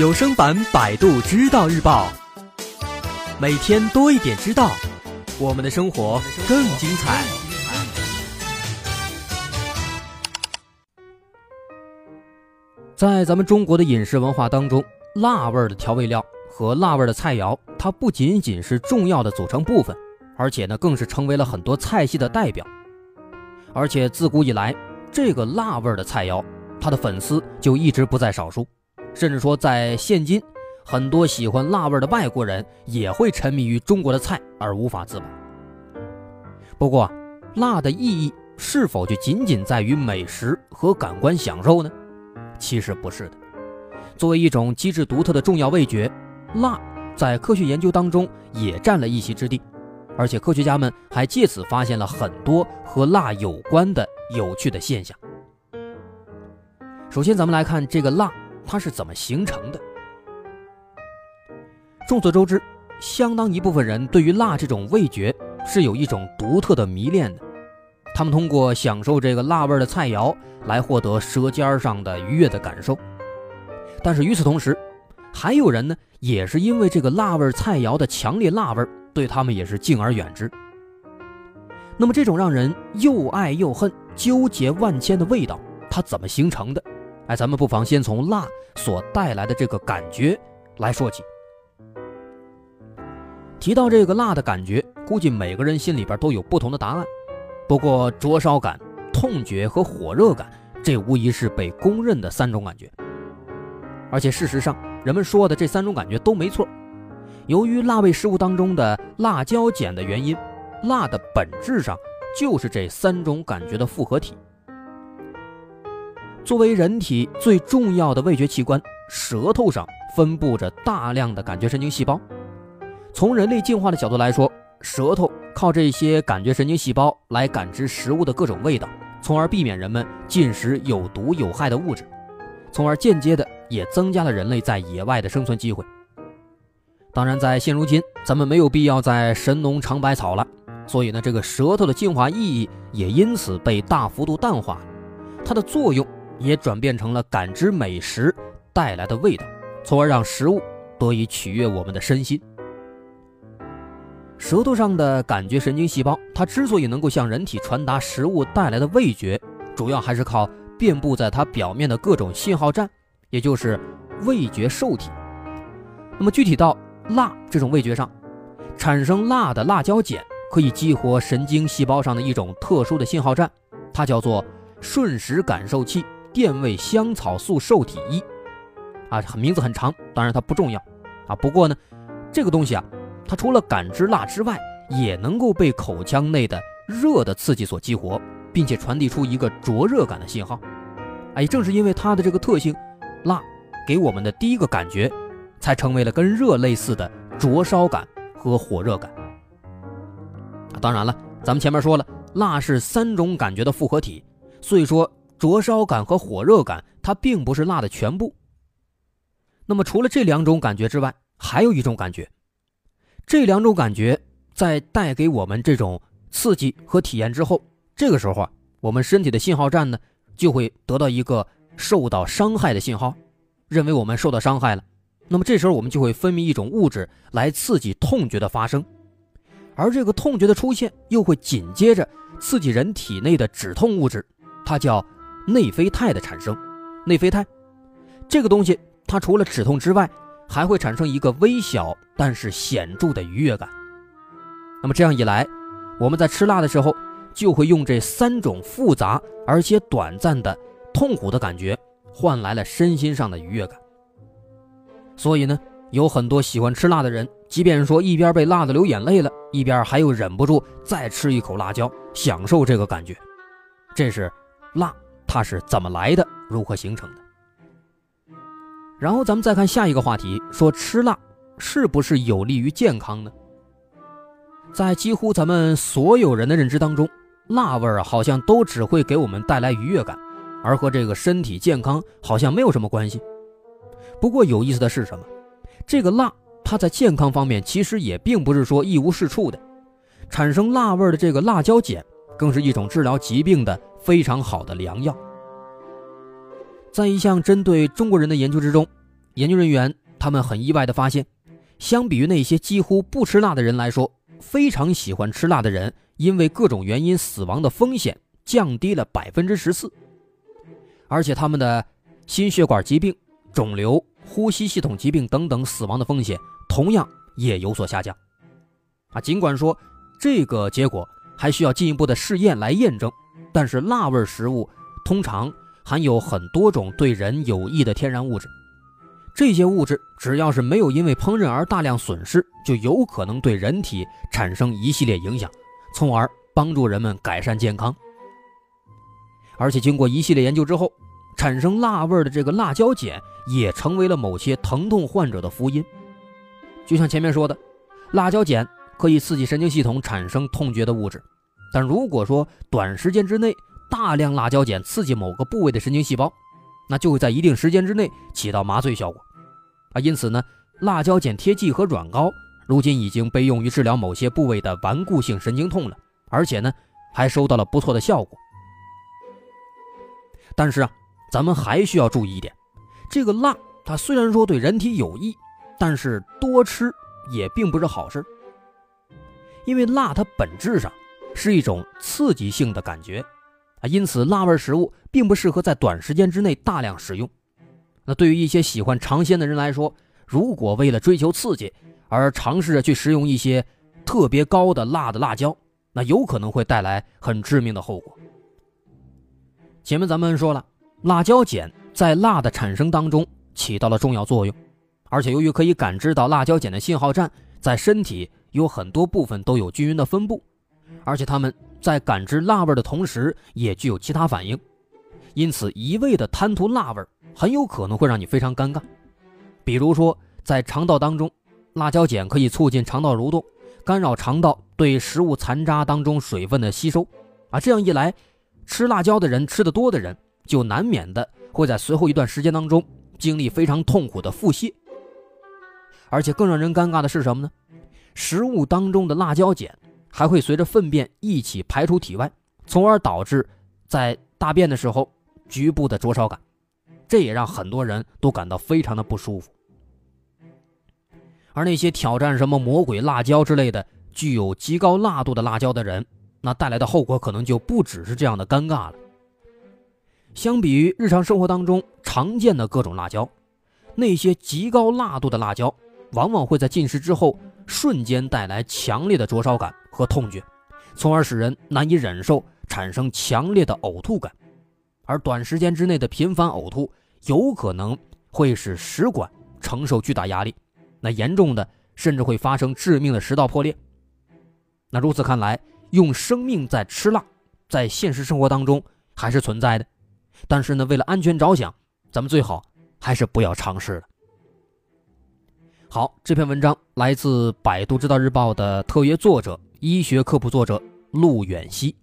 有声版《百度知道日报》，每天多一点知道，我们的生活更精彩。在咱们中国的饮食文化当中，辣味的调味料和辣味的菜肴，它不仅仅是重要的组成部分，而且呢，更是成为了很多菜系的代表。而且自古以来，这个辣味的菜肴，它的粉丝就一直不在少数。甚至说，在现今，很多喜欢辣味的外国人也会沉迷于中国的菜而无法自拔。不过，辣的意义是否就仅仅在于美食和感官享受呢？其实不是的。作为一种机制独特的重要味觉，辣在科学研究当中也占了一席之地，而且科学家们还借此发现了很多和辣有关的有趣的现象。首先，咱们来看这个辣。它是怎么形成的？众所周知，相当一部分人对于辣这种味觉是有一种独特的迷恋的。他们通过享受这个辣味的菜肴来获得舌尖上的愉悦的感受。但是与此同时，还有人呢，也是因为这个辣味菜肴的强烈辣味，对他们也是敬而远之。那么，这种让人又爱又恨、纠结万千的味道，它怎么形成的？哎，咱们不妨先从辣所带来的这个感觉来说起。提到这个辣的感觉，估计每个人心里边都有不同的答案。不过，灼烧感、痛觉和火热感，这无疑是被公认的三种感觉。而且，事实上，人们说的这三种感觉都没错。由于辣味食物当中的辣椒碱的原因，辣的本质上就是这三种感觉的复合体。作为人体最重要的味觉器官，舌头上分布着大量的感觉神经细胞。从人类进化的角度来说，舌头靠这些感觉神经细胞来感知食物的各种味道，从而避免人们进食有毒有害的物质，从而间接的也增加了人类在野外的生存机会。当然，在现如今，咱们没有必要再神农尝百草了，所以呢，这个舌头的进化意义也因此被大幅度淡化，它的作用。也转变成了感知美食带来的味道，从而让食物得以取悦我们的身心。舌头上的感觉神经细胞，它之所以能够向人体传达食物带来的味觉，主要还是靠遍布在它表面的各种信号站，也就是味觉受体。那么具体到辣这种味觉上，产生辣的辣椒碱可以激活神经细胞上的一种特殊的信号站，它叫做瞬时感受器。电位香草素受体一，啊，名字很长，当然它不重要，啊，不过呢，这个东西啊，它除了感知辣之外，也能够被口腔内的热的刺激所激活，并且传递出一个灼热感的信号，哎，正是因为它的这个特性，辣给我们的第一个感觉，才成为了跟热类似的灼烧感和火热感。当然了，咱们前面说了，辣是三种感觉的复合体，所以说。灼烧感和火热感，它并不是辣的全部。那么，除了这两种感觉之外，还有一种感觉。这两种感觉在带给我们这种刺激和体验之后，这个时候啊，我们身体的信号站呢，就会得到一个受到伤害的信号，认为我们受到伤害了。那么这时候，我们就会分泌一种物质来刺激痛觉的发生，而这个痛觉的出现，又会紧接着刺激人体内的止痛物质，它叫。内啡肽的产生，内啡肽这个东西，它除了止痛之外，还会产生一个微小但是显著的愉悦感。那么这样一来，我们在吃辣的时候，就会用这三种复杂而且短暂的痛苦的感觉，换来了身心上的愉悦感。所以呢，有很多喜欢吃辣的人，即便说一边被辣的流眼泪了，一边还又忍不住再吃一口辣椒，享受这个感觉。这是辣。它是怎么来的？如何形成的？然后咱们再看下一个话题，说吃辣是不是有利于健康呢？在几乎咱们所有人的认知当中，辣味儿好像都只会给我们带来愉悦感，而和这个身体健康好像没有什么关系。不过有意思的是什么？这个辣它在健康方面其实也并不是说一无是处的，产生辣味儿的这个辣椒碱更是一种治疗疾病的。非常好的良药。在一项针对中国人的研究之中，研究人员他们很意外的发现，相比于那些几乎不吃辣的人来说，非常喜欢吃辣的人，因为各种原因死亡的风险降低了百分之十四，而且他们的心血管疾病、肿瘤、呼吸系统疾病等等死亡的风险同样也有所下降。啊，尽管说这个结果还需要进一步的试验来验证，但是辣味食物通常含有很多种对人有益的天然物质。这些物质只要是没有因为烹饪而大量损失，就有可能对人体产生一系列影响，从而帮助人们改善健康。而且经过一系列研究之后，产生辣味的这个辣椒碱也成为了某些疼痛患者的福音。就像前面说的，辣椒碱可以刺激神经系统产生痛觉的物质，但如果说短时间之内大量辣椒碱刺激某个部位的神经细胞，那就会在一定时间之内起到麻醉效果，啊，因此呢，辣椒碱贴剂和软膏如今已经被用于治疗某些部位的顽固性神经痛了，而且呢，还收到了不错的效果。但是啊，咱们还需要注意一点，这个辣它虽然说对人体有益，但是多吃也并不是好事，因为辣它本质上是一种刺激性的感觉。啊，因此辣味食物并不适合在短时间之内大量食用。那对于一些喜欢尝鲜的人来说，如果为了追求刺激而尝试着去食用一些特别高的辣的辣椒，那有可能会带来很致命的后果。前面咱们说了，辣椒碱在辣的产生当中起到了重要作用，而且由于可以感知到辣椒碱的信号站在身体有很多部分都有均匀的分布，而且他们。在感知辣味的同时，也具有其他反应，因此一味的贪图辣味，很有可能会让你非常尴尬。比如说，在肠道当中，辣椒碱可以促进肠道蠕动，干扰肠道对食物残渣当中水分的吸收，啊，这样一来，吃辣椒的人，吃的多的人，就难免的会在随后一段时间当中经历非常痛苦的腹泻。而且更让人尴尬的是什么呢？食物当中的辣椒碱。还会随着粪便一起排出体外，从而导致在大便的时候局部的灼烧感，这也让很多人都感到非常的不舒服。而那些挑战什么魔鬼辣椒之类的具有极高辣度的辣椒的人，那带来的后果可能就不只是这样的尴尬了。相比于日常生活当中常见的各种辣椒，那些极高辣度的辣椒往往会在进食之后。瞬间带来强烈的灼烧感和痛觉，从而使人难以忍受，产生强烈的呕吐感。而短时间之内的频繁呕吐，有可能会使食管承受巨大压力，那严重的甚至会发生致命的食道破裂。那如此看来，用生命在吃辣，在现实生活当中还是存在的。但是呢，为了安全着想，咱们最好还是不要尝试了。好，这篇文章来自百度知道日报的特约作者、医学科普作者陆远西。